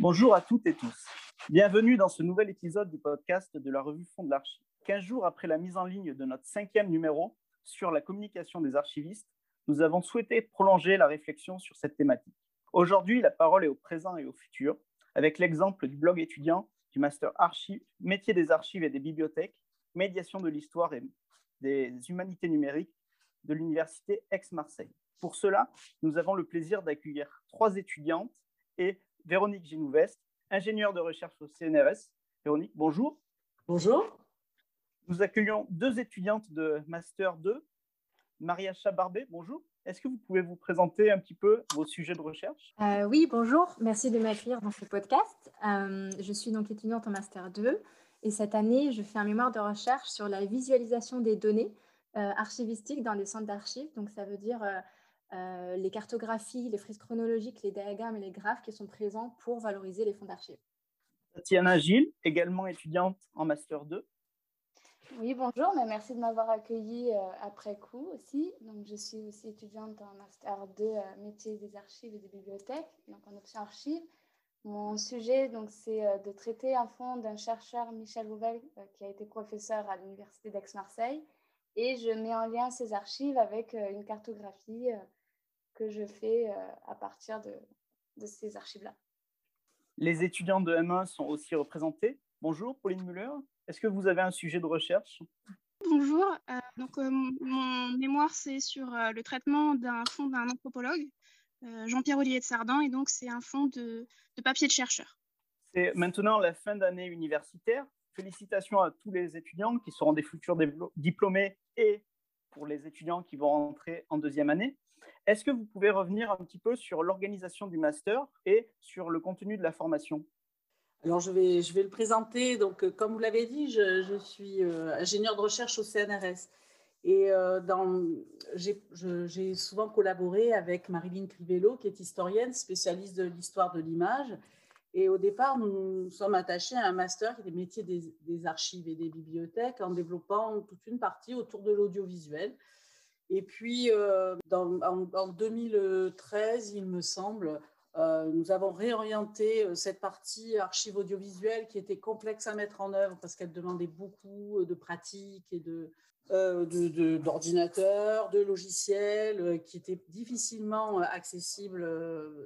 Bonjour à toutes et tous. Bienvenue dans ce nouvel épisode du podcast de la revue Fond de l'Archive. 15 jours après la mise en ligne de notre cinquième numéro sur la communication des archivistes, nous avons souhaité prolonger la réflexion sur cette thématique. Aujourd'hui, la parole est au présent et au futur, avec l'exemple du blog étudiant du Master Archive, métier des archives et des bibliothèques, médiation de l'histoire et des humanités numériques de l'Université Aix-Marseille. Pour cela, nous avons le plaisir d'accueillir trois étudiantes et Véronique Ginouvest, ingénieure de recherche au CNRS. Véronique, bonjour. Bonjour. Nous accueillons deux étudiantes de Master 2. Maria Chabarbet, bonjour. Est-ce que vous pouvez vous présenter un petit peu vos sujets de recherche? Euh, Oui, bonjour. Merci de m'accueillir dans ce podcast. Euh, je suis donc étudiante en Master 2 et cette année, je fais un mémoire de recherche sur la visualisation des données euh, archivistiques dans les centres d'archives. Donc, ça veut dire euh, les cartographies, les frises chronologiques, les diagrammes et les graphes qui sont présents pour valoriser les fonds d'archives. Tatiana Gilles, également étudiante en Master 2. Oui, bonjour, mais merci de m'avoir accueilli euh, après coup aussi. Donc, je suis aussi étudiante en Master 2 euh, métier des archives et des bibliothèques, donc en option archives. Mon sujet, donc, c'est de traiter un fonds d'un chercheur, Michel Rouvel, qui a été professeur à l'Université d'Aix-Marseille. Et je mets en lien ces archives avec une cartographie que je fais euh, à partir de, de ces archives-là. Les étudiants de M1 sont aussi représentés. Bonjour Pauline Muller, est-ce que vous avez un sujet de recherche? Bonjour, euh, donc euh, mon mémoire c'est sur le traitement d'un fonds d'un anthropologue, Jean-Pierre Olivier de Sardan, et donc c'est un fonds de, de papier de chercheur. C'est maintenant la fin d'année universitaire. Félicitations à tous les étudiants qui seront des futurs diplômés et pour les étudiants qui vont rentrer en deuxième année. Est-ce que vous pouvez revenir un petit peu sur l'organisation du master et sur le contenu de la formation? Alors, je vais, je vais le présenter. Donc, euh, comme vous l'avez dit, je, je suis euh, ingénieur de recherche au CNRS. Et euh, j'ai souvent collaboré avec Marilyn Crivello, qui est historienne, spécialiste de l'histoire de l'image. Et au départ, nous nous sommes attachés à un master qui est des métiers des, des, archives et des bibliothèques en développant toute une partie autour de l'audiovisuel. Et puis, euh, en, 2013, il me semble, euh, nous avons réorienté euh, cette partie archive audiovisuelle qui était complexe à mettre en œuvre parce qu'elle demandait beaucoup de pratiques et de, d'ordinateurs, de, logiciels qui étaient difficilement accessibles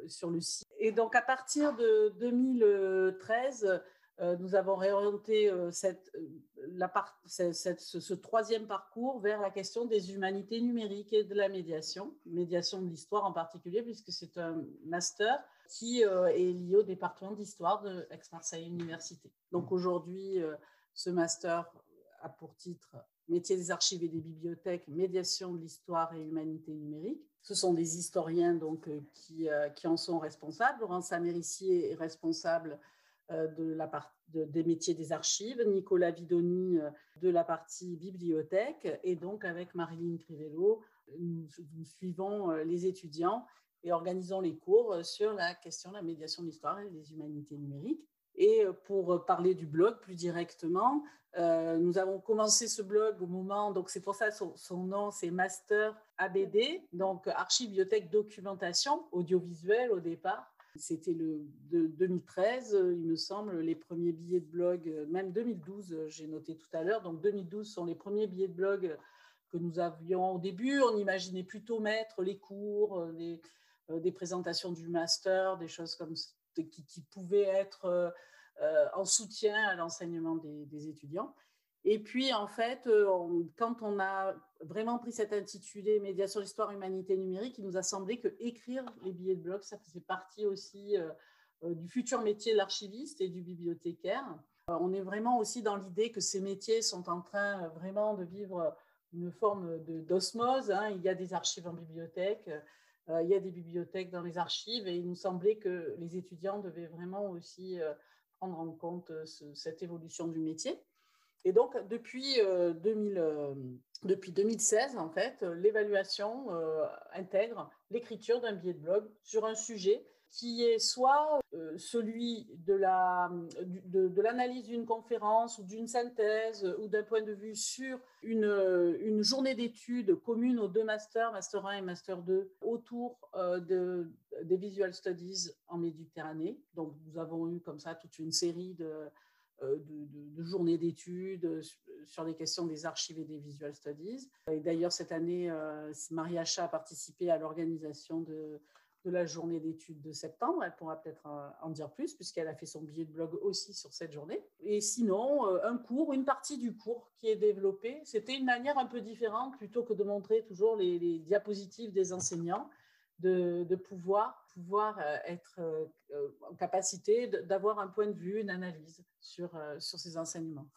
sur le site. Et donc, à partir de 2013, euh, nous avons réorienté euh, cette, euh, la part, cette, ce, troisième parcours vers la question des humanités numériques et de la médiation, médiation de l'histoire en particulier, puisque c'est un master qui est lié au département d'histoire de Aix-Marseille Université. Donc aujourd'hui, ce master a pour titre Métier des archives et des bibliothèques, médiation de l'histoire et humanité numérique. Ce sont des historiens donc, qui, qui en sont responsables. Laurence Amérissier est responsable euh, de la part, des métiers des archives, Nicolas Vidoni euh, de la partie bibliothèque, et donc avec Marilyn Crivello, nous, suivons euh, les étudiants et organisons les cours sur la question de la médiation de l'histoire et des humanités numériques. Et pour parler du blog plus directement, nous avons commencé ce blog au moment, donc c'est pour ça son, nom, c'est Master ABD, donc Archive, Bibliothèque, Documentation, audiovisuel au départ. C'était le de 2013, il me semble, les premiers billets de blog, même 2012, j'ai noté tout à l'heure. Donc 2012 sont les premiers billets de blog que nous avions au début. On imaginait plutôt mettre les cours, des, euh, présentations du master, des choses comme qui, pouvaient être euh, en soutien à l'enseignement des, étudiants. Et puis, en fait, euh, quand on a vraiment pris cet intitulé Médiation, histoire, humanité numérique, il nous a semblé que écrire les billets de blog, ça faisait partie aussi euh, euh, du futur métier de l'archiviste et du bibliothécaire. on est vraiment aussi dans l'idée que ces métiers sont en train vraiment de vivre une forme d'osmose. Hein. Il y a des archives en bibliothèque, il y a des bibliothèques dans les archives, et il nous semblait que les étudiants devaient vraiment aussi prendre en compte cette évolution du métier. Et donc, depuis, 2000, euh, euh, 2016, en fait, euh, l'évaluation intègre l'écriture d'un billet de blog sur un sujet qui est soit euh, celui de l'analyse d'une conférence ou d'une synthèse ou d'un point de vue sur une, journée d'études commune aux deux masters, Master 1 et Master 2, autour euh, de, des Visual Studies en Méditerranée. Donc, nous avons eu comme ça toute une série de, euh, de, journées d'études sur les questions des archives et des Visual Studies. Et d'ailleurs, cette année, Maria Chat a participé à l'organisation de la journée d'études de septembre. Elle pourra peut-être euh, en dire plus puisqu'elle a fait son billet de blog aussi sur cette journée. Et sinon, euh, un cours, une partie du cours qui est développé, c'était une manière un peu différente plutôt que de montrer toujours les, diapositives des enseignants, de, pouvoir, pouvoir euh, être en capacité d'avoir un point de vue, une analyse sur, sur ces enseignements.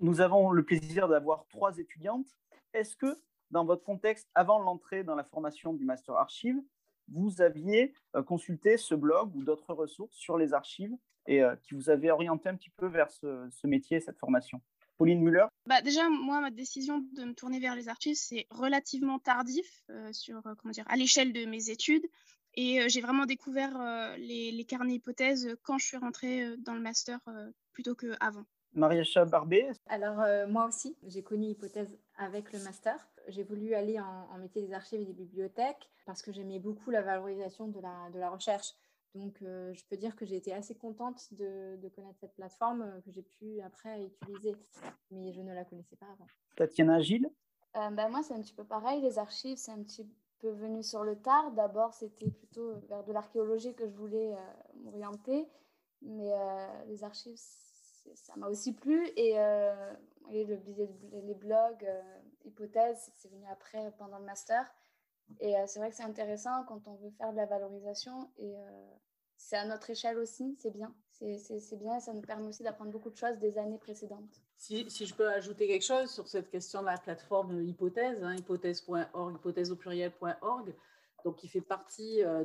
Nous avons le plaisir d'avoir trois étudiantes. Est-ce que dans votre contexte, avant l'entrée dans la formation du Master Archive, vous aviez euh, consulté ce blog ou d'autres ressources sur les archives et euh, qui vous avaient orienté un petit peu vers ce, métier, cette formation? Pauline Muller? Bah Déjà, moi, ma décision de me tourner vers les archives, c'est relativement tardif euh, sur, comment dire, à l'échelle de mes études. Et j'ai vraiment découvert les, carnets hypothèses quand je suis rentrée dans le master plutôt qu'avant. Maria Barbé Alors, moi aussi, j'ai connu Hypothèse avec le master j'ai voulu aller en, métier des archives et des bibliothèques parce que j'aimais beaucoup la valorisation de la, de la recherche. Donc, euh, je peux dire que j'ai été assez contente de, de connaître cette plateforme euh, que j'ai pu après utiliser, mais je ne la connaissais pas avant. Tatiana Gilles euh, ben Moi, c'est un petit peu pareil. Les archives, c'est un petit peu venu sur le tard. D'abord, c'était plutôt vers de l'archéologie que je voulais m'orienter, mais les archives, ça m'a aussi plu. Et, le, les blogs, hypothèse, c'est venu après, pendant le master. Et euh, c'est vrai que c'est intéressant quand on veut faire de la valorisation euh, c'est à notre échelle aussi, c'est bien. C'est bien ça nous permet aussi d'apprendre beaucoup de choses des années précédentes. Si, si, je peux ajouter quelque chose sur cette question de la plateforme hypothèse, hein, hypothèse.org, hypothèse au pluriel.org, donc qui fait partie euh,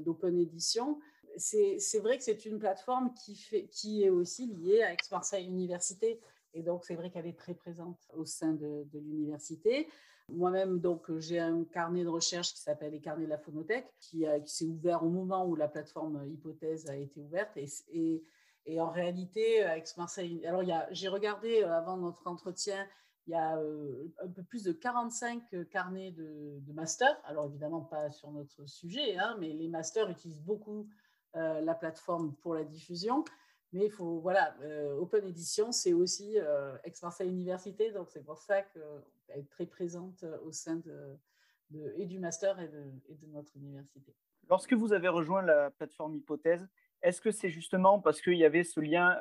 d'Open Edition, c'est vrai que c'est une plateforme qui, fait, qui est aussi liée à Aix-Marseille Université. Et donc, c'est vrai qu'elle est très présente au sein de, l'université. Moi-même, donc, j'ai un carnet de recherche qui s'appelle les carnets de la phonothèque, qui, qui s'est ouvert au moment où la plateforme Hypothèse a été ouverte. Et, en réalité, avec Marseille, alors j'ai regardé euh, avant notre entretien, il y a euh, un peu plus de 45 carnets de, master. Alors évidemment, pas sur notre sujet, hein, mais les masters utilisent beaucoup euh, la plateforme pour la diffusion. Mais il faut, voilà, euh, Open Edition, c'est aussi euh, Aix-Marseille Université, donc c'est pour ça qu'elle est très présente euh, au sein de, et du master et de, notre université. Lorsque vous avez rejoint la plateforme Hypothèse, est-ce que c'est justement parce qu'il y avait ce lien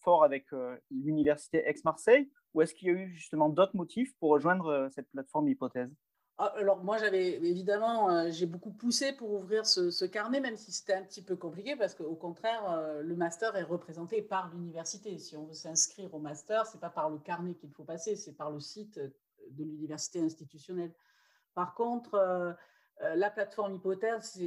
fort avec l'université Aix-Marseille ou est-ce qu'il y a eu justement d'autres motifs pour rejoindre cette plateforme Hypothèse? Alors moi, j'avais évidemment, euh, j'ai beaucoup poussé pour ouvrir ce, carnet, même si c'était un petit peu compliqué, parce qu'au contraire, euh, le master est représenté par l'université. Si on veut s'inscrire au master, c'est pas par le carnet qu'il faut passer, c'est par le site de l'université institutionnelle. Par contre, euh, euh, la plateforme hypothèse,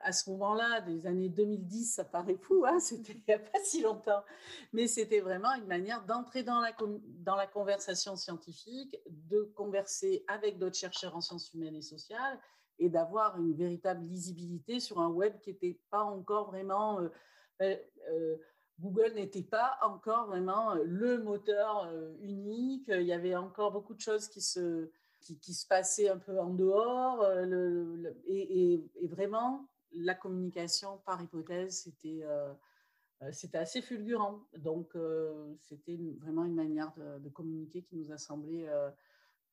à, ce moment-là, des années 2010, ça paraît fou, hein, c'était il n'y a pas si longtemps, mais c'était vraiment une manière d'entrer dans la, conversation scientifique, de converser avec d'autres chercheurs en sciences humaines et sociales et d'avoir une véritable lisibilité sur un web qui n'était pas encore vraiment... Euh, euh, Google n'était pas encore vraiment le moteur unique, il y avait encore beaucoup de choses qui se, qui, se passait un peu en dehors. Euh, et, vraiment, la communication par hypothèse, c'était euh, euh, c'était assez fulgurant. Donc, c'était vraiment une manière de, communiquer qui nous a semblé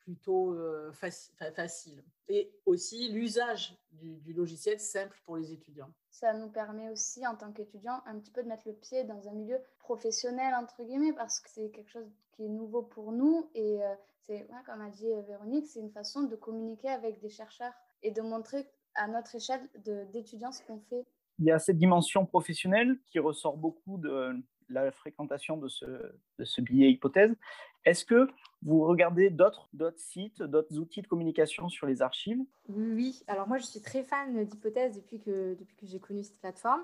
plutôt facile. Et aussi l'usage du, logiciel simple pour les étudiants. Ça nous permet aussi, en tant qu'étudiants, un petit peu de mettre le pied dans un milieu professionnel, entre guillemets, parce que c'est quelque chose qui est nouveau pour nous et c'est, comme a dit euh, Véronique, c'est une façon de communiquer avec des chercheurs et de montrer à notre échelle d'étudiants ce qu'on fait. Il y a cette dimension professionnelle qui ressort beaucoup de la fréquentation de ce, de ce billet hypothèse. Est-ce que vous regardez d'autres sites, d'autres outils de communication sur les archives? Oui, alors moi je suis très fan d'hypothèse depuis que, depuis que j'ai connu cette plateforme.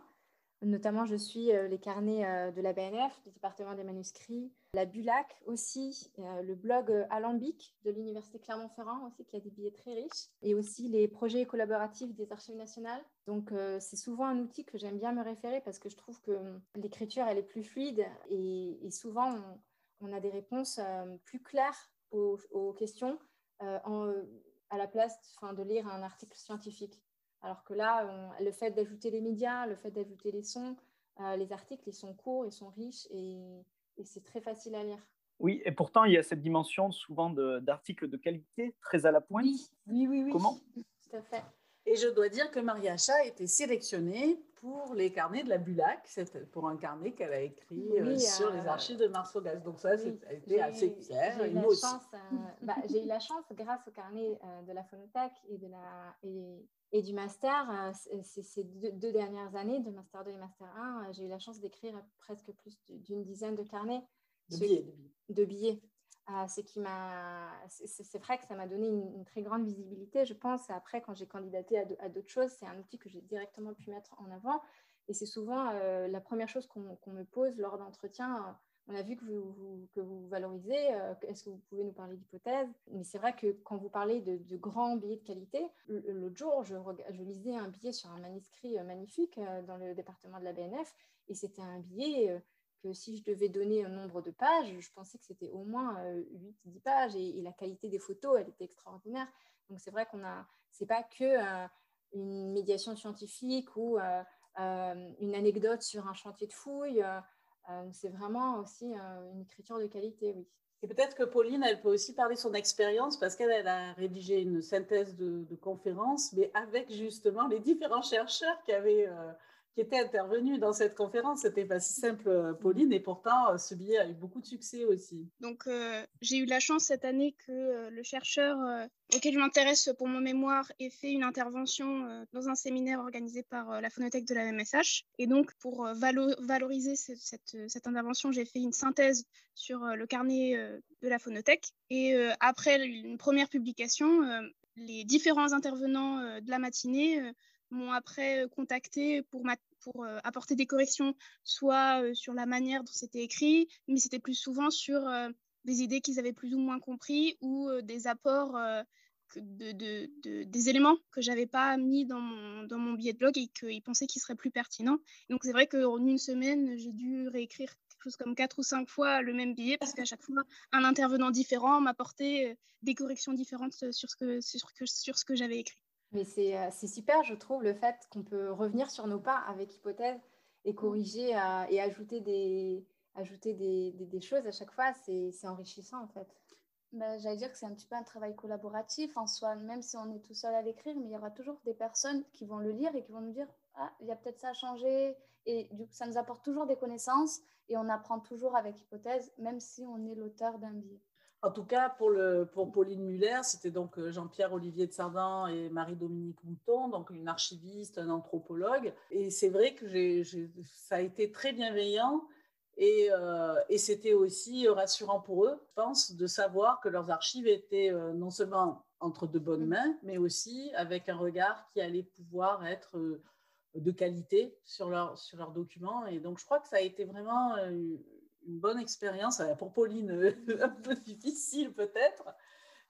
Notamment, je suis les carnets de la BNF, du département des manuscrits, la Bulac aussi, le blog Alambic de l'Université Clermont-Ferrand aussi, qui a des billets très riches, et aussi les projets collaboratifs des archives nationales. Donc, c'est souvent un outil que j'aime bien me référer parce que je trouve que hum, l'écriture, elle est plus fluide et, souvent, on, a des réponses plus claires aux, questions en, à la place de lire un article scientifique. Alors que là, le fait d'ajouter les médias, le fait d'ajouter les sons, euh, les articles, ils sont courts, ils sont riches et, c'est très facile à lire. Oui, et pourtant, il y a cette dimension souvent d'articles de, qualité, très à la pointe. Oui, oui, oui. oui. Comment? Tout à fait. Et je dois dire que Maria Chat a été sélectionnée pour les carnets de la Bulac, pour un carnet qu'elle a écrit euh, sur les euh, archives de Marceau Gaz. Donc ça, oui, a été assez clair. J'ai eu, la chance, bah, eu la chance, grâce au carnet de la phonothèque et, de la, et, et du master, euh, ces deux, dernières années, de master 2 et master 1, euh, j'ai eu la chance d'écrire presque plus d'une dizaine de carnets. De billets. De billets. Euh, m'a, c'est vrai que ça m'a donné une, très grande visibilité, je pense. après, quand j'ai candidaté à d'autres choses, c'est un outil que j'ai directement pu mettre en avant. Et c'est souvent la première chose qu'on me pose lors d'entretien on a vu que vous, valorisez. Euh, est-ce que vous pouvez nous parler d'hypothèses? Mais c'est vrai que quand vous parlez de, grands billets de qualité, l'autre jour, je, lisais un billet sur un manuscrit euh, magnifique euh, dans le département de la BNF, et c'était un billet que si je devais donner un nombre de pages, je pensais que c'était au moins 8-10 pages, et, la qualité des photos, elle était extraordinaire. Donc c'est vrai qu'on a, c'est pas que une médiation scientifique ou une anecdote sur un chantier de fouilles. Euh, c'est vraiment aussi euh, une écriture de qualité, oui. Et peut-être que Pauline, elle peut aussi parler de son expérience parce qu'elle a rédigé une synthèse de, conférence, mais avec justement les différents chercheurs qui avaient euh, qui était intervenu dans cette conférence. C'était pas si simple, euh, Pauline, et pourtant, euh, ce billet a eu beaucoup de succès aussi. Donc, euh, j'ai eu la chance cette année que le chercheur auquel je m'intéresse pour mon mémoire ait fait une intervention dans un séminaire organisé par la phonothèque de la MSH. Et donc, pour valoriser cette, cette, intervention, j'ai fait une synthèse sur le carnet de la phonothèque. Et après une première publication, les différents intervenants de la matinée m'ont après contacté pour, pour apporter des corrections, soit sur la manière dont c'était écrit, mais c'était plus souvent sur des idées qu'ils avaient plus ou moins compris ou des apports de, de, des éléments que j'avais pas mis dans mon, dans mon billet de blog et qu'ils pensaient qu'ils seraient plus pertinents. Donc c'est vrai qu'en une semaine, j'ai dû réécrire quelque chose comme quatre ou cinq fois le même billet parce qu'à chaque fois, un intervenant différent m'apportait des corrections différentes sur ce que, sur, sur ce que j'avais écrit. Mais euh, c'est super, je trouve, le fait qu'on peut revenir sur nos pas avec hypothèse et corriger euh, et ajouter des, ajouter des, des, choses à chaque fois, c'est enrichissant en fait. Bah, J'allais dire que c'est un petit peu un travail collaboratif en soi, même si on est tout seul à l'écrire, mais il y aura toujours des personnes qui vont le lire et qui vont nous dire Ah, il y a peut-être ça à changer. Et du coup, ça nous apporte toujours des connaissances et on apprend toujours avec hypothèse, même si on est l'auteur d'un billet. En tout cas, pour, le, pour Pauline Muller, c'était donc euh, Jean-Pierre Olivier de Sardan et Marie-Dominique Mouton, donc une archiviste, un anthropologue. Et c'est vrai que ça a été très bienveillant et, euh, et c'était aussi rassurant pour eux, je pense, de savoir que leurs archives étaient euh, non seulement entre de bonnes mains, mais aussi avec un regard qui allait pouvoir être de qualité sur, leur, sur leurs documents. Et donc, je crois que ça a été vraiment une bonne expérience. Euh, pour Pauline, euh, un peu difficile peut-être,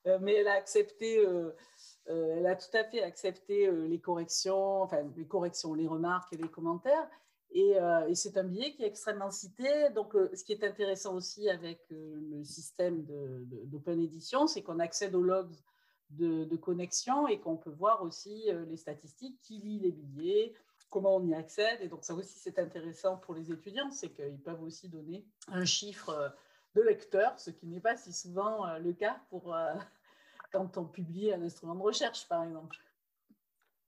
euh, mais elle a accepté, elle a tout à fait accepté les corrections, enfin les corrections, les remarques et les commentaires. Et, c'est un billet qui est extrêmement cité. Donc, ce qui est intéressant aussi avec le système d'Open Edition, c'est qu'on accède aux logs de, de connexion et qu'on peut voir aussi les statistiques, qui lit les billets, comment on y accède. Et donc ça aussi, c'est intéressant pour les étudiants, c'est qu'ils peuvent aussi donner un chiffre euh, de lecteur, ce qui n'est pas si souvent euh, le cas pour euh, quand on publie un instrument de recherche, par exemple.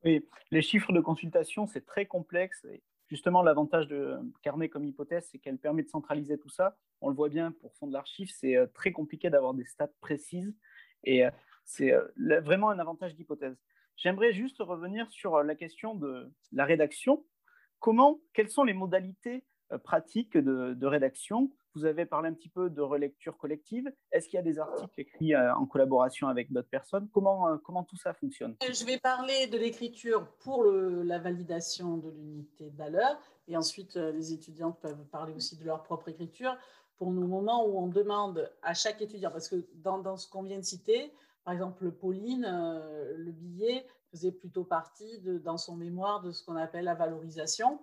Oui, les chiffres de consultation, c'est très complexe. Et justement, l'avantage de Carnet comme hypothèse, c'est qu'elle permet de centraliser tout ça. On le voit bien pour fond de l'archive, c'est très compliqué d'avoir des stats précises. Et c'est vraiment un avantage d'hypothèse. J'aimerais juste revenir sur la question de la rédaction. Comment, quelles sont les modalités pratiques de, rédaction? Vous avez parlé un petit peu de relecture collective. Est-ce qu'il y a des articles écrits en collaboration avec d'autres personnes? Comment, comment tout ça fonctionne? Je vais parler de l'écriture pour la validation de l'unité valeur. Et ensuite, les étudiants peuvent parler aussi de leur propre écriture pour nos moments où on demande à chaque étudiant, parce que dans ce qu'on vient de citer, par exemple, Pauline, euh, le billet faisait plutôt partie, dans son mémoire, de ce qu'on appelle la valorisation.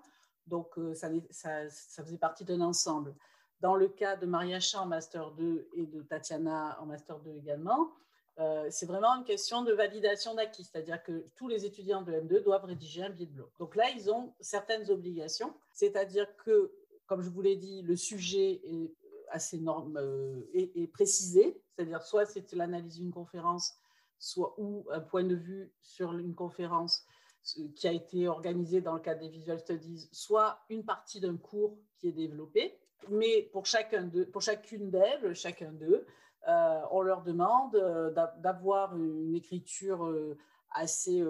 Donc, euh, ça, ça, faisait partie d'un ensemble. Dans le cas de Maria Chan en Master 2 et de Tatiana en Master 2 également, euh, c'est vraiment une question de validation d'acquis, c'est-à-dire que tous les étudiants de M2 doivent rédiger un billet de bloc. Donc là, ils ont certaines obligations, c'est-à-dire que, comme je vous l'ai dit, le sujet est assez norme, et, précisé, c'est-à-dire soit c'est l'analyse d'une conférence, soit ou un point de vue sur une conférence qui a été organisée dans le cadre des Visual Studies, soit une partie d'un cours qui est développé. Mais pour, chacun de, pour chacune d'elles, chacun d'eux, euh, on leur demande euh, d'avoir une écriture euh, assez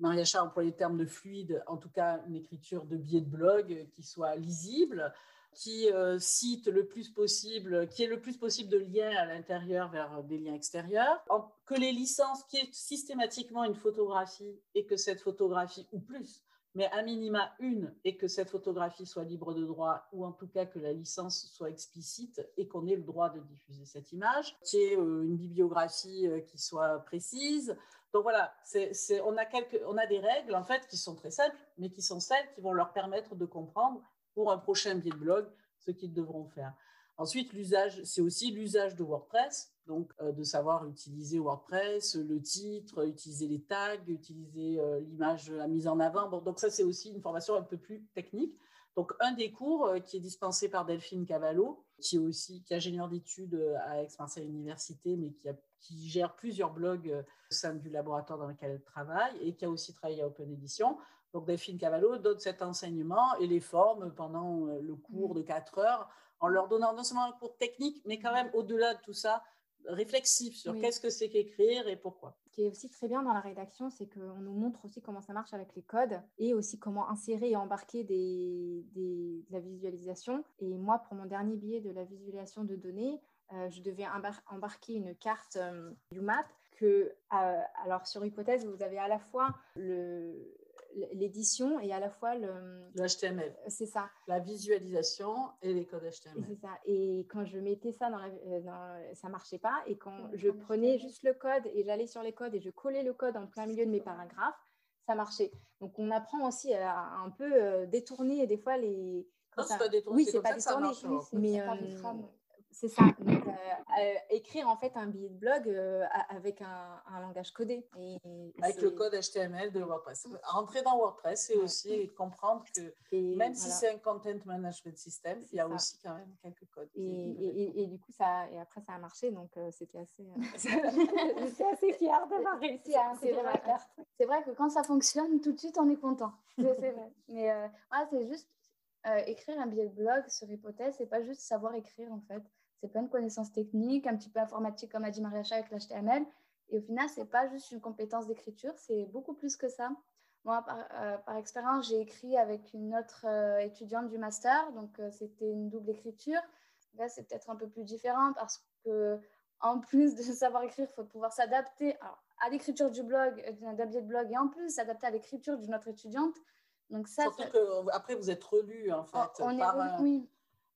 Maria Char emploie le terme de fluide, en tout cas une écriture de biais de blog qui soit lisible, qui euh, cite le plus possible, qui est le plus possible de liens à l'intérieur vers des liens extérieurs, que les licences, qui est systématiquement une photographie et que cette photographie, ou plus, mais à minima une, et que cette photographie soit libre de droit, ou en tout cas que la licence soit explicite et qu'on ait le droit de diffuser cette image, qui est euh, une bibliographie euh, qui soit précise. Donc voilà, on, a on a des règles en fait qui sont très simples, mais qui sont celles qui vont leur permettre de comprendre pour un prochain billet de blog ce qu'ils devront faire. Ensuite, l'usage, c'est aussi l'usage de WordPress, donc euh, de savoir utiliser WordPress, le titre, utiliser les tags, utiliser euh, l'image, la mise en avant. Donc ça, c'est aussi une formation un peu plus technique. Donc un des cours euh, qui est dispensé par Delphine Cavallo, qui est aussi qui est ingénieur d'études à Aix-Marseille Université, mais qui, qui, gère plusieurs blogs au sein du laboratoire dans lequel elle travaille et qui a aussi travaillé à Open Edition. Donc Delphine Cavallo donne cet enseignement et les forme pendant euh, le cours mm. de 4 heures en leur donnant non seulement un cours technique, mais quand même au-delà de tout ça, réflexif sur qu'est-ce que c'est qu'écrire et pourquoi. Ce qui est aussi très bien dans la rédaction, c'est qu'on nous montre aussi comment ça marche avec les codes et aussi comment insérer et embarquer des, de la visualisation. Et moi, pour mon dernier billet de la visualisation de données, euh, je devais embarquer une carte euh, UMAP que, alors sur hypothèse, vous avez à la fois le, l'édition et à la fois le, HTML. C'est ça. La visualisation et les codes HTML. C'est ça. Et quand je mettais ça dans, la, euh, dans ça marchait pas. Et quand je prenais juste le code et j'allais sur les codes et je collais le code en plein milieu de mes paragraphes, ça marchait. Donc on apprend aussi à, un peu euh, détourner des fois les. Non, pas détourné, oui, c'est pas détourné. mais c'est ça. Euh, euh, écrire en fait un billet de blog euh, avec un, langage codé. Et, avec le code HTML de WordPress. Rentrer dans WordPress, c'est aussi comprendre que même si c'est un content management system, il y a aussi quand même quelques codes. Et, et, du coup, ça, et après, ça a marché. Donc, c'était assez. J'étais assez fière d'avoir réussi à intégrer ma carte. C'est vrai que quand ça fonctionne, tout de suite, on est content. C'est vrai. Mais ah, c'est juste. écrire un billet de blog sur hypothèse, c'est pas juste savoir écrire en fait c'est plein de connaissances techniques, un petit peu informatique, comme a dit Mariacha avec l'HTML. Et au final, ce n'est pas juste une compétence d'écriture, c'est beaucoup plus que ça. Moi, par, euh, expérience, j'ai écrit avec une autre euh, étudiante du master, donc euh, c'était une double écriture. Là, c'est peut-être un peu plus différent parce que, en plus de savoir écrire, il faut pouvoir s'adapter à l'écriture du blog, d'un billet de blog, et en plus s'adapter à l'écriture d'une autre étudiante. Donc ça, Surtout qu'après, vous êtes relu, en fait. On, par, est oui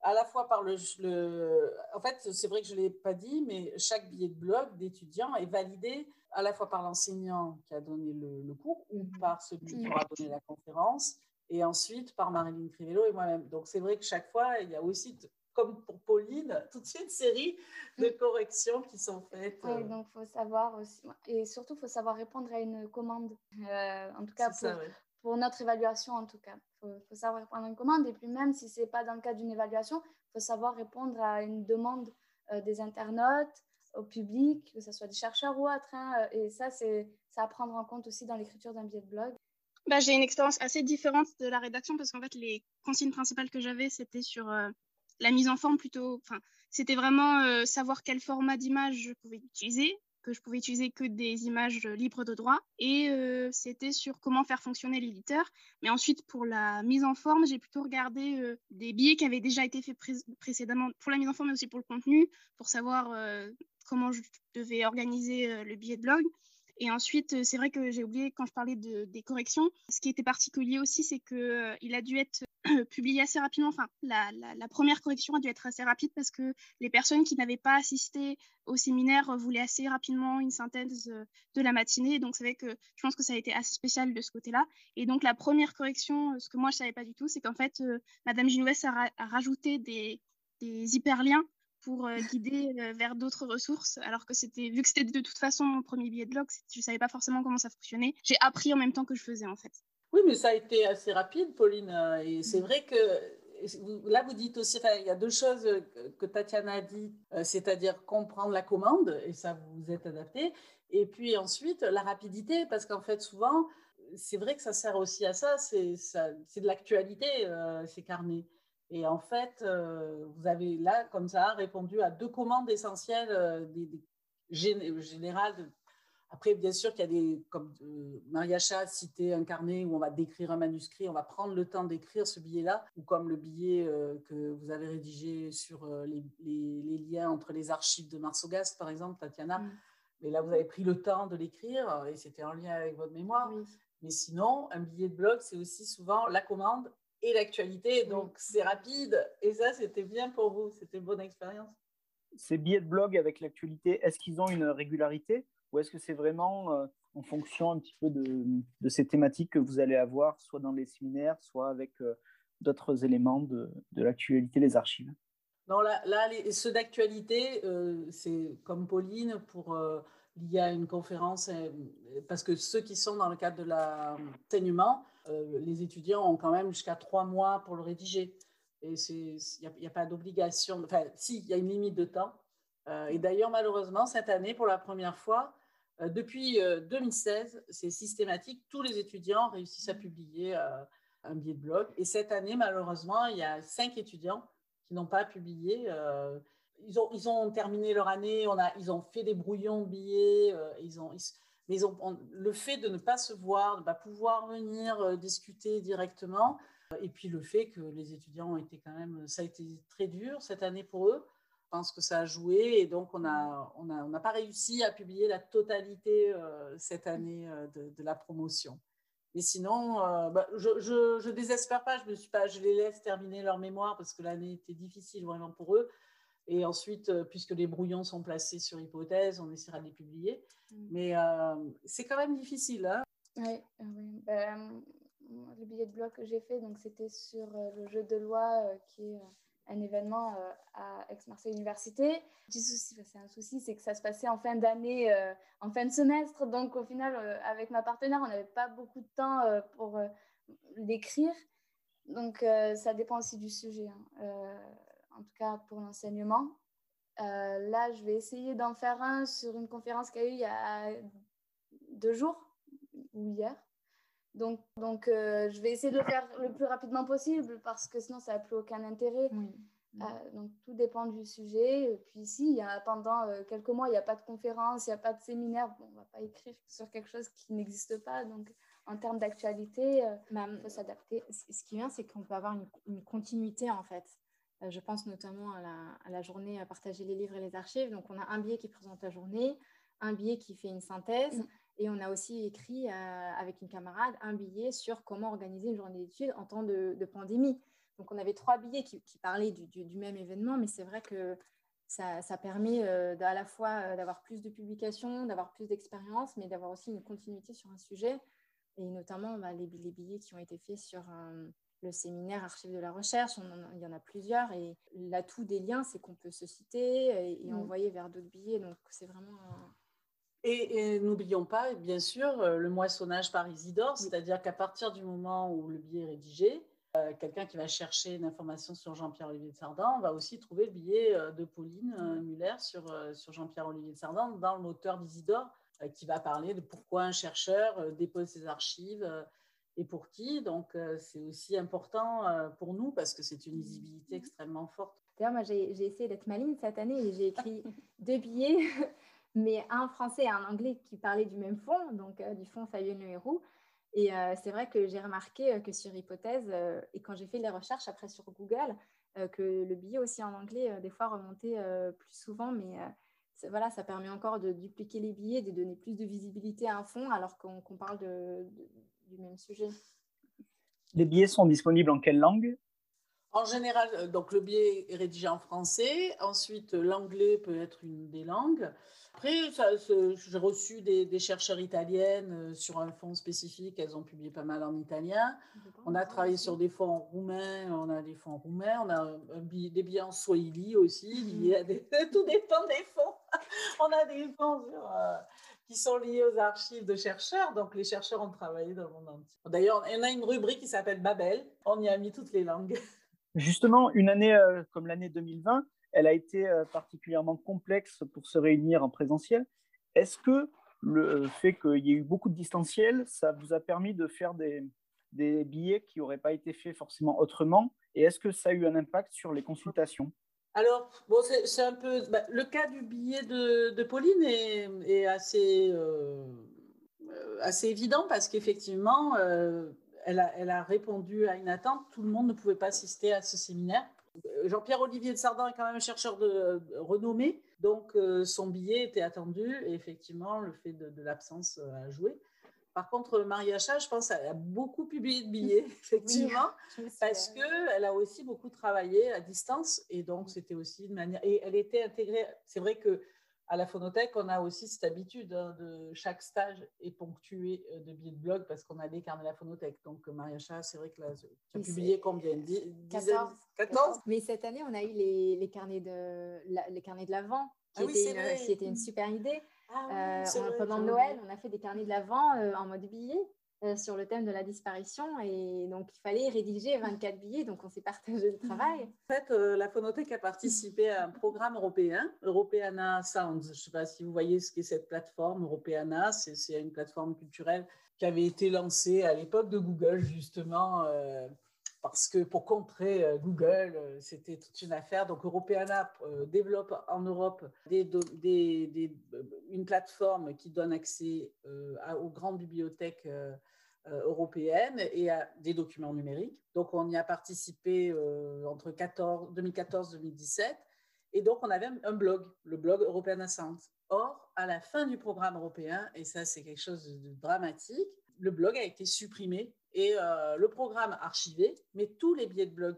à la fois par le, le en fait, c'est vrai que je ne l'ai pas dit, mais chaque billet de blog d'étudiant est validé à la fois par l'enseignant qui a donné le, cours ou mhm. par celui qui aura donné la conférence, et ensuite par Marilyn Crivello et moi-même. Donc c'est vrai que chaque fois, il y a aussi, comme pour Pauline, toute une série de corrections qui sont faites. Oui, donc il faut savoir aussi, et surtout, il faut savoir répondre à une commande. Euh, en tout cas, pour, pour notre évaluation en tout cas. Il faut, savoir répondre à une commande et puis même si ce n'est pas dans le cadre d'une évaluation, il faut savoir répondre à une demande euh, des internautes, au public, que ce soit des chercheurs ou autres. Hein, et ça, c'est à prendre en compte aussi dans l'écriture d'un billet de blog. Bah, J'ai une expérience assez différente de la rédaction parce qu'en fait, les consignes principales que j'avais, c'était sur euh, la mise en forme plutôt. Enfin, c'était vraiment euh, savoir quel format d'image je pouvais utiliser que je pouvais utiliser que des images libres de droit. Et c'était sur comment faire fonctionner l'éditeur. Mais ensuite, pour la mise en forme, j'ai plutôt regardé des billets qui avaient déjà été faits précédemment pour la mise en forme, mais aussi pour le contenu, pour savoir comment je devais organiser le billet de blog. Et ensuite, c'est vrai que j'ai oublié quand je parlais de, des corrections. Ce qui était particulier aussi, c'est qu'il a dû être publié assez rapidement. Enfin, la, première correction a dû être assez rapide parce que les personnes qui n'avaient pas assisté au séminaire voulaient assez rapidement une synthèse euh, de la matinée. Donc, c'est vrai que je pense que ça a été assez spécial de ce côté-là. Et donc, la première correction, euh, ce que moi, je ne savais pas du tout, c'est qu'en fait, euh, Madame Ginouès a, rajouté des, hyperliens pour guider vers d'autres ressources, alors que c'était, vu que c'était de toute façon mon premier billet de blog, je ne savais pas forcément comment ça fonctionnait. J'ai appris en même temps que je faisais, en fait. Oui, mais ça a été assez rapide, Pauline. Euh, et c'est vrai que là, vous dites aussi, il y a deux choses que Tatiana a dit, euh, c'est-à-dire comprendre la commande, et ça, vous vous êtes adapté. Et puis ensuite, la rapidité, parce qu'en fait, souvent, c'est vrai que ça sert aussi à ça, c'est de l'actualité, euh, ces carnets. Et en fait, vous avez là, comme ça, répondu à deux commandes essentielles des, générales après, bien sûr qu'il y a des, comme euh, Maria Chat citait un carnet où on va décrire un manuscrit, on va prendre le temps d'écrire ce billet-là, ou comme le billet euh, que vous avez rédigé sur euh, les, liens entre les archives de Marsogast, par exemple, Tatiana. Mm. Mais là, vous avez pris le temps de l'écrire et c'était en lien avec votre mémoire. Mais sinon, un billet de blog, c'est aussi souvent la commande et l'actualité. Donc, c'est rapide. Et ça, c'était bien pour vous. C'était une bonne expérience. Ces billets de blog avec l'actualité, est-ce qu'ils ont une régularité ou est-ce que c'est vraiment euh, en fonction un petit peu de, de, ces thématiques que vous allez avoir, soit dans les séminaires, soit avec euh, d'autres éléments de, de l'actualité des archives? Non, là, là les, ceux d'actualité, euh, c'est comme Pauline, pour, il y a une conférence, parce que ceux qui sont dans le cadre de l'enseignement, les étudiants ont quand même jusqu'à trois mois pour le rédiger. Et il n'y a, pas d'obligation, enfin, si, il y a une limite de temps. et d'ailleurs, malheureusement, cette année, pour la première fois, euh, depuis 2016, euh, c'est systématique. Tous les étudiants réussissent à publier euh, un billet de blog. Et cette année, malheureusement, il y a cinq étudiants qui n'ont pas publié. Ils ont, ils, ont, terminé leur année, on a, ils ont fait des brouillons de billets, ils ont, mais le fait de ne pas se voir, de ne pas pouvoir venir discuter directement, et puis le fait que les étudiants ont été quand même, ça a été très dur cette année pour eux. Je pense que ça a joué et donc on n'a pas réussi à publier la totalité euh, cette année euh, de, la promotion. Mais sinon, euh, bah, je, je, désespère pas je, me suis pas, je les laisse terminer leur mémoire parce que l'année était difficile vraiment pour eux. Et ensuite, puisque les brouillons sont placés sur hypothèse, on essaiera de les publier. Mm. Mais c'est quand même difficile. Hein oui, oui. Ben, le billet de blog que j'ai fait, donc c'était sur le jeu de loi qui est un événement euh, à Aix-Marseille Université. Petit souci, c'est un souci, c'est que ça se passait en fin d'année, euh, en fin de semestre. Donc au final, euh, avec ma partenaire, on n'avait pas beaucoup de temps pour l'écrire. Donc ça dépend aussi du sujet. Hein. En tout cas pour l'enseignement. là, je vais essayer d'en faire un sur une conférence qu'il y a eu il y a deux jours ou hier. Donc, donc euh, je vais essayer de le faire le plus rapidement possible parce que sinon, ça n'a plus aucun intérêt. Euh, donc, tout dépend du sujet. Et puis, y a, pendant euh, quelques mois, il n'y a pas de conférence, il n'y a pas de séminaire, bon, on ne va pas écrire sur quelque chose qui n'existe pas. Donc, en termes d'actualité, il faut s'adapter. Ce qui vient, c'est qu'on peut avoir une, continuité, en fait. Je pense notamment à la, à la, journée à partager les livres et les archives. Donc, on a un billet qui présente la journée, un billet qui fait une synthèse. Mm. Et on a aussi écrit euh, avec une camarade un billet sur comment organiser une journée d'études en temps de, pandémie. Donc on avait trois billets qui, parlaient du, même événement, mais c'est vrai que ça, permet euh, à la fois euh, d'avoir plus de publications, d'avoir plus d'expérience, mais d'avoir aussi une continuité sur un sujet, et notamment bah, les, billets qui ont été faits sur le séminaire Archives de la recherche, il y en a plusieurs, et l'atout des liens, c'est qu'on peut se citer et, mmh. envoyer vers d'autres billets, donc c'est vraiment... Et, n'oublions pas, bien sûr, euh, le moissonnage par Isidore, c'est-à-dire qu'à partir du moment où le billet est rédigé, euh, quelqu'un qui va chercher une information sur Jean-Pierre-Olivier de Sardan va aussi trouver le billet euh, de Pauline Muller sur, sur Jean-Pierre-Olivier de Sardan dans le moteur d'Isidore, qui va parler de pourquoi un chercheur dépose ses archives et pour qui. Donc, c'est aussi important pour nous parce que c'est une lisibilité extrêmement forte. D'ailleurs, moi, j'ai essayé d'être maligne cette année et j'ai écrit deux billets mais un français et un anglais qui parlaient du même fond, donc du fond Fabien Leroux. Et c'est vrai que j'ai remarqué que sur Hypothèse, et quand j'ai fait les recherches après sur Google, que le billet aussi en anglais, des fois, remontait plus souvent, mais voilà, ça permet encore de dupliquer les billets, de donner plus de visibilité à un fond alors qu'on parle du même sujet. Les billets sont disponibles en quelle langue? En général, euh, donc le billet est rédigé en français. Ensuite, l'anglais peut être une des langues. Après, j'ai reçu des, chercheurs italiennes euh, sur un fonds spécifique. Elles ont publié pas mal en italien. On a travaillé sur des fonds roumains. On a des fonds roumains. On a des billets en swahili aussi. tout dépend des fonds. on a des fonds euh, qui sont liés aux archives de chercheurs. Donc, les chercheurs ont travaillé dans le monde entier. D'ailleurs, on a une rubrique qui s'appelle Babel. On y a mis toutes les langues. Justement, une année euh, comme l'année 2020, elle a été euh, particulièrement complexe pour se réunir en présentiel. Est-ce que le fait qu'il y ait eu beaucoup de distanciel, ça vous a permis de faire des, des billets qui n'auraient pas été faits forcément autrement? Et est-ce que ça a eu un impact sur les consultations? Alors, bon, c'est un peu. Bah, le cas du billet de, Pauline est, assez, euh, assez évident parce qu'effectivement, euh, elle, a, elle, a, répondu à une attente. Tout le monde ne pouvait pas assister à ce séminaire. Jean-Pierre Olivier de Sardin est quand même un chercheur de, renommé, donc euh, son billet était attendu et effectivement, le fait de, de l'absence a joué. Par contre, Maria Chat, je pense, elle a beaucoup publié de billets, effectivement, parce qu'elle a aussi beaucoup travaillé à distance. Et donc, c'était aussi une manière. Et elle était intégrée. C'est vrai que à la phonothèque, on a aussi cette habitude hein, de chaque stage est ponctué euh, de billets de blog parce qu'on a des carnets de la phonothèque. Donc, Maria Chat, c'est vrai que là, tu as publié combien? 14. 14 Mais cette année, on a eu les, carnets de les carnets de l'avant, qui, ah qui était une super idée. Ah euh, pendant Noël, on a fait des carnets de l'Avent euh, en mode billet euh, sur le thème de la disparition. Et donc, il fallait rédiger 24 billets. Donc, on s'est partagé le travail. En fait, la Phonothèque a participé à un programme européen, Europeana Sounds. Je ne sais pas si vous voyez ce qu'est cette plateforme, Europeana. C'est une plateforme culturelle qui avait été lancée à l'époque de Google, justement parce que pour contrer euh, Google, euh, c'était toute une affaire. Donc, Europeana euh, développe en Europe une plateforme qui donne accès aux grandes bibliothèques européennes et à des documents numériques. Donc, on y a participé entre 2014 et 2017. Et donc, on avait un blog, le blog Europeana Sound. Or, à la fin du programme européen, et ça, c'est quelque chose de dramatique, le blog a été supprimé et euh, le programme archivé, mais tous les billets de blog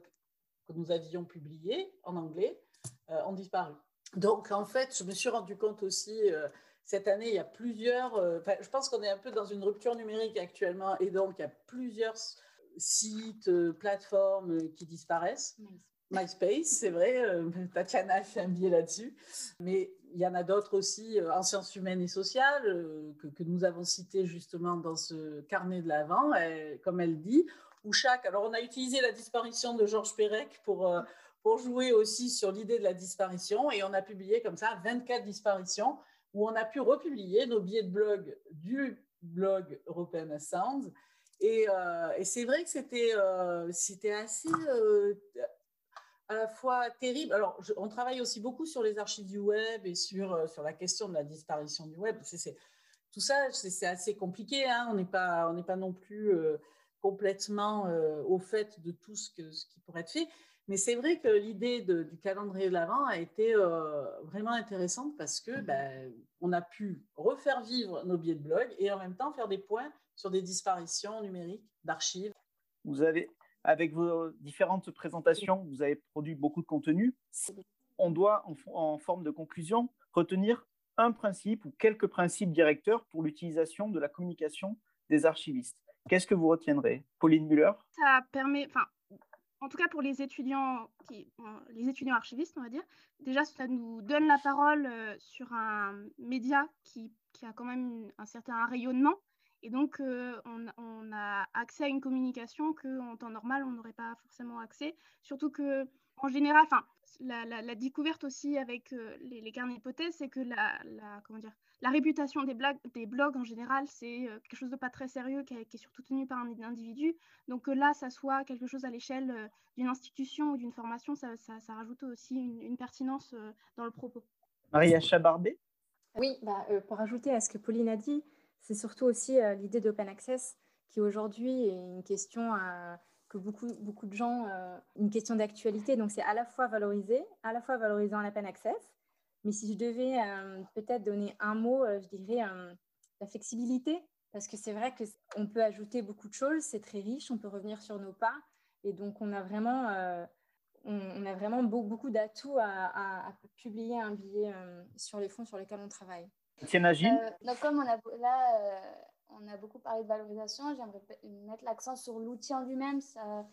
que nous avions publiés en anglais euh, ont disparu. Donc, en fait, je me suis rendu compte aussi, euh, cette année, il y a plusieurs, je pense qu'on est un peu dans une rupture numérique actuellement, et donc il y a plusieurs sites, plateformes qui disparaissent. MySpace, c'est vrai, Tatiana fait un billet là-dessus, mais y en a d'autres aussi euh, en sciences humaines et sociales euh, que, nous avons cités justement dans ce carnet de l'avant, comme elle dit, où chaque. Alors, on a utilisé la disparition de Georges Perec pour, euh, pour jouer aussi sur l'idée de la disparition et on a publié comme ça 24 disparitions où on a pu republier nos billets de blog du blog European Sounds. Et, c'est vrai que c'était c'était assez à la fois terrible. Alors, on travaille aussi beaucoup sur les archives du web et sur, euh, sur la question de la disparition du web. C'est, tout ça, c'est, assez compliqué. Hein. On n'est pas, on pas non plus euh, complètement euh, au fait de tout ce, que, ce qui pourrait être fait. Mais c'est vrai que l'idée du calendrier de l'Avent a été vraiment intéressante parce que ben, on a pu refaire vivre nos billets de blog et en même temps faire des points sur des disparitions numériques d'archives. Vous avez avec vos différentes présentations, vous avez produit beaucoup de contenu. On doit, en, forme de conclusion, retenir un principe ou quelques principes directeurs pour l'utilisation de la communication des archivistes. Qu'est-ce que vous retiendrez? Pauline Muller? Ça permet, enfin, en tout cas pour les étudiants, qui, les étudiants archivistes, on va dire, déjà ça nous donne la parole euh, sur un média qui, qui a quand même un certain rayonnement et donc, euh, on, a accès à une communication qu'en temps normal, on n'aurait pas forcément accès. Surtout que, en général, enfin, la, découverte aussi avec euh, les, carnets d'hypothèses, c'est que la, comment dire, la réputation des, blagues, des blogs en général, c'est euh, quelque chose de pas très sérieux qui, est surtout tenu par un individu. Donc là, ça soit quelque chose à l'échelle d'une institution ou d'une formation, ça, rajoute aussi une, pertinence dans le propos. Maria Chabarbé Oui, bah, pour ajouter à ce que Pauline a dit, c'est surtout aussi l'idée d'open access qui aujourd'hui est une question que beaucoup, beaucoup de gens, une question d'actualité. Donc c'est à la fois valorisé, à la fois valorisé en open access. Mais si je devais peut-être donner un mot, je dirais la flexibilité. Parce que c'est vrai qu'on peut ajouter beaucoup de choses, c'est très riche, on peut revenir sur nos pas. Et donc, on a vraiment, euh, on, a vraiment beaucoup d'atouts à, publier un billet euh, sur les fonds sur lesquels on travaille. Tiens, Agile euh, Donc, comme on a, là, on a beaucoup parlé de valorisation, j'aimerais mettre l'accent sur l'outil en lui-même. Ça,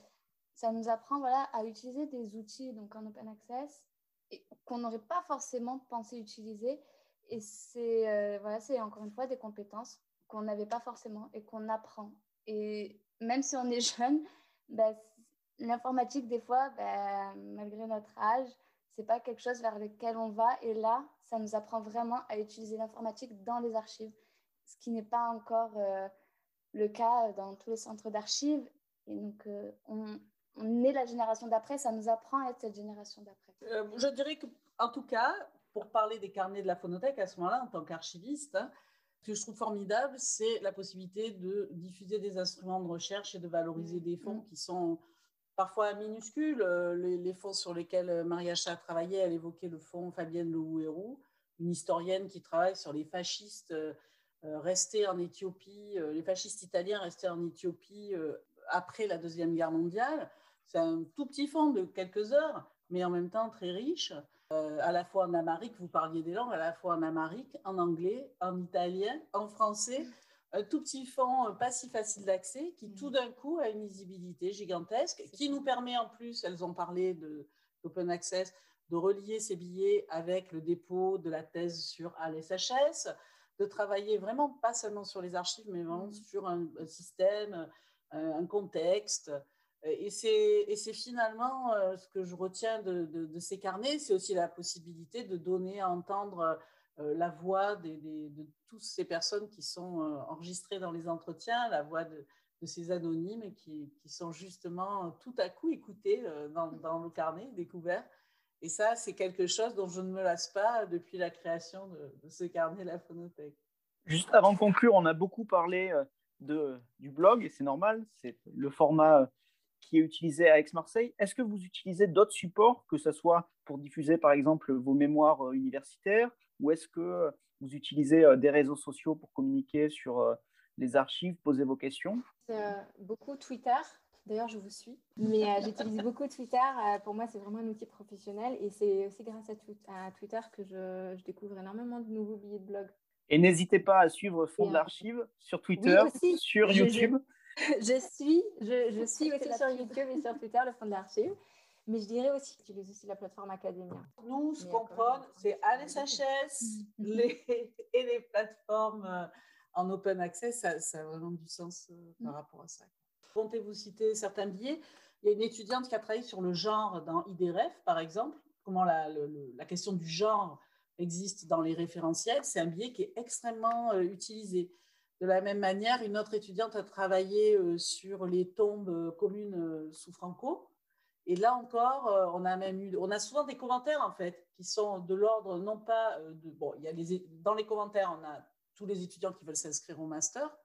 ça nous apprend voilà, à utiliser des outils donc en open access qu'on n'aurait pas forcément pensé utiliser. Et c'est voilà, encore une fois des compétences qu'on n'avait pas forcément et qu'on apprend. Et même si on est jeune, bah, l'informatique, des fois, bah, malgré notre âge, c'est pas quelque chose vers lequel on va. Et là, ça nous apprend vraiment à utiliser l'informatique dans les archives, ce qui n'est pas encore euh, le cas dans tous les centres d'archives. Et donc, euh, on, on, est la génération d'après, ça nous apprend à être cette génération d'après. Euh, je dirais que, en tout cas, pour parler des carnets de la phonothèque, à ce moment-là, en tant qu'archiviste, hein, ce que je trouve formidable, c'est la possibilité de diffuser des instruments de recherche et de valoriser des fonds qui sont parfois minuscules. Euh, les, fonds sur lesquels euh, Maria Chat a travaillé, elle évoquait le fonds Fabienne Louhérou, une historienne qui travaille sur les fascistes euh, restés en Éthiopie, les fascistes italiens restés en Éthiopie après la Deuxième Guerre mondiale. C'est un tout petit fonds de quelques heures, mais en même temps très riche. À la fois en amérique, vous parliez des langues, à la fois en amérique, en anglais, en italien, en français. Un tout petit fond euh, pas si facile d'accès qui tout d'un coup a une visibilité gigantesque, qui nous permet en plus, elles ont parlé d'open access, de relier ces billets avec le dépôt de la thèse sur l'SHS, de travailler vraiment pas seulement sur les archives, mais vraiment sur un, système, un contexte. Et c'est finalement euh, ce que je retiens de, ces carnets, c'est aussi la possibilité de donner à entendre euh, la voix de toutes ces personnes qui sont euh, enregistrées dans les entretiens, la voix de, ces anonymes qui, sont justement tout à coup écoutés dans, dans le carnet, découverts. Et ça, c'est quelque chose dont je ne me lasse pas depuis la création de, ce carnet La Phonothèque. Juste avant de conclure, on a beaucoup parlé de, du blog, et c'est normal, c'est le format qui est utilisé à Aix-Marseille. Est-ce que vous utilisez d'autres supports, que ce soit pour diffuser par exemple vos mémoires euh, universitaires, ou est-ce que vous utilisez euh, des réseaux sociaux pour communiquer sur euh, les archives, poser vos questions? Beaucoup Twitter. D'ailleurs, je vous suis. Mais j'utilise beaucoup Twitter. pour moi, c'est vraiment un outil professionnel. Et c'est aussi grâce à, Twitter que je, je, découvre énormément de nouveaux billets de blog. Et n'hésitez pas à suivre Fond de l'Archive sur Twitter, sur YouTube. je suis, je, je suis aussi sur YouTube et sur Twitter, le fond de l'archive. Mais je dirais aussi que j'utilise aussi la plateforme Academia. Nous, ce qu'on prône, c'est ALSHS les, et les plateformes euh, en open access. Ça, ça a vraiment du sens euh, par mm. rapport à ça. Comptez-vous citer certains billets Il y a une étudiante qui a travaillé sur le genre dans IDREF, par exemple. Comment la, la question du genre existe dans les référentiels. C'est un billet qui est extrêmement euh, utilisé. De la même manière, une autre étudiante a travaillé euh, sur les tombes communes euh, sous Franco. Et là encore, on a même eu, on a souvent des commentaires en fait qui sont de l'ordre non pas de, bon, il y a les, dans les commentaires, on a tous les étudiants qui veulent s'inscrire au master,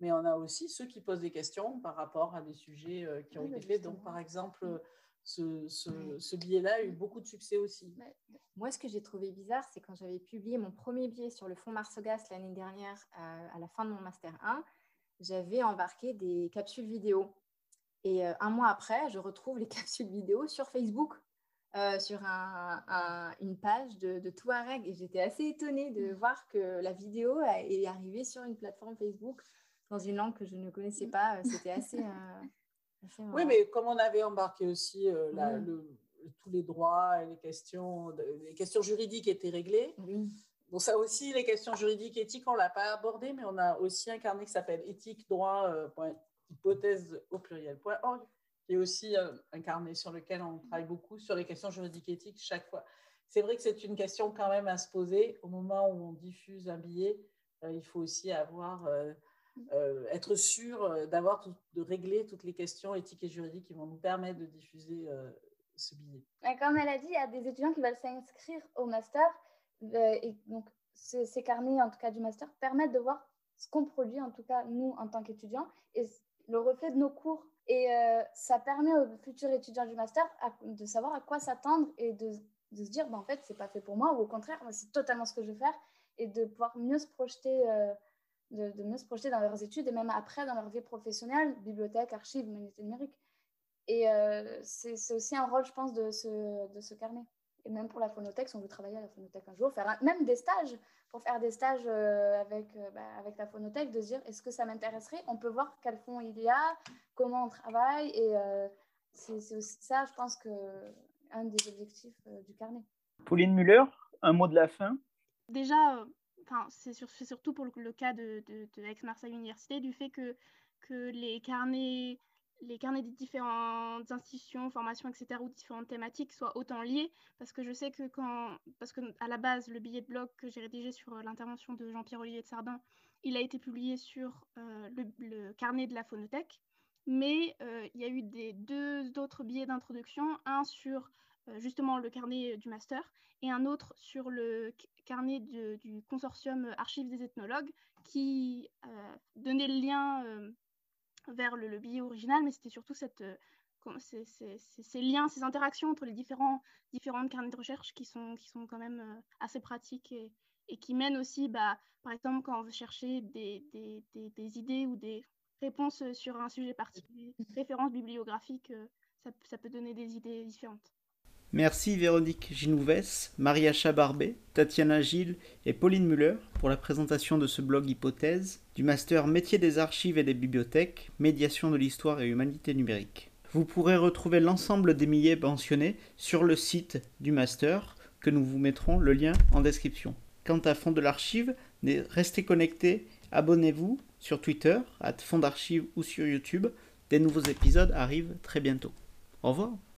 mais on a aussi ceux qui posent des questions par rapport à des sujets qui ont été faits. Donc, par exemple, ce, ce, billet-là a eu beaucoup de succès aussi. Moi, ce que j'ai trouvé bizarre, c'est quand j'avais publié mon premier billet sur le fonds Marsogas l'année dernière, euh, à la fin de mon Master 1, j'avais embarqué des capsules vidéo. Et euh, un mois après, je retrouve les capsules vidéo sur Facebook, euh, sur une page de, de Touareg. Et j'étais assez étonnée de mm. voir que la vidéo est arrivée sur une plateforme Facebook dans une langue que je ne connaissais pas. C'était assez... Oui, mais comme on avait embarqué aussi euh, tous les droits et les questions, les questions juridiques étaient réglées. Oui. Bon, ça aussi, les questions juridiques, éthiques, on ne l'a pas abordé, mais on a aussi un carnet qui s'appelle éthique, droit, euh, hypothèse au pluriel.org, qui est aussi euh, un carnet sur lequel on travaille beaucoup sur les questions juridiques et éthiques chaque fois. C'est vrai que c'est une question quand même à se poser. Au moment où on diffuse un billet, il faut aussi avoir euh, être sûr euh, d'avoir de régler toutes les questions éthiques et juridiques qui vont nous permettre de diffuser euh, ce billet. Comme elle a dit, il y a des étudiants qui veulent s'inscrire au master donc ces, carnets, en tout cas du master, permettent de voir ce qu'on produit, en tout cas nous en tant qu'étudiants, le reflet de nos cours. Et euh, ça permet aux futurs étudiants du master de savoir à quoi s'attendre et de, se dire, bah, en fait, c'est pas fait pour moi, ou au contraire, c'est totalement ce que je veux faire, et de pouvoir mieux se projeter. Euh, de, mieux se projeter dans leurs études et même après dans leur vie professionnelle, bibliothèque, archives, humanité numérique. Et euh, c'est aussi un rôle, je pense, de ce, de ce carnet. Et même pour la phonothèque, si on veut travailler à la phonothèque un jour, faire même des stages, pour faire des stages euh, avec, euh, bah, avec la phonothèque, de se dire est-ce que ça m'intéresserait? On peut voir quel fonds il y a, comment on travaille. Et c'est aussi ça, je pense, que un des objectifs du carnet. Pauline Muller, un mot de la fin? Déjà, c'est surtout pour le, cas de, de, de Aix-Marseille Université, du fait que, que les carnets les carnets des différentes institutions, formations, etc., ou différentes thématiques soient autant liés, parce que je sais que quand, parce que à la base, le billet de blog que j'ai rédigé sur euh, l'intervention de Jean-Pierre Olivier de Sardin, il a été publié sur euh, le, carnet de la phonothèque, mais euh, il y a eu deux autres billets d'introduction, un sur justement le carnet du master et un autre sur le carnet du consortium archives des ethnologues qui donnait le lien vers le, billet original, mais c'était surtout cette, euh, ces, liens, ces interactions entre les différents, différentes carnets de recherche qui sont, qui sont quand même euh, assez pratiques et, et qui mènent aussi, bah, par exemple, quand on veut chercher des, des, des, idées ou des réponses sur un sujet particulier, références bibliographiques, euh, ça, ça peut donner des idées différentes. Merci Véronique Ginouves, Maria Chabarbé, Tatiana Gilles et Pauline Muller pour la présentation de ce blog Hypothèse du master Métier des archives et des bibliothèques, médiation de l'histoire et humanité numérique. Vous pourrez retrouver l'ensemble des milliers mentionnés sur le site du master que nous vous mettrons le lien en description. Quant à Fond de l'Archive, restez connectés, abonnez-vous sur Twitter, à Fond d'Archives ou sur YouTube. Des nouveaux épisodes arrivent très bientôt. Au revoir.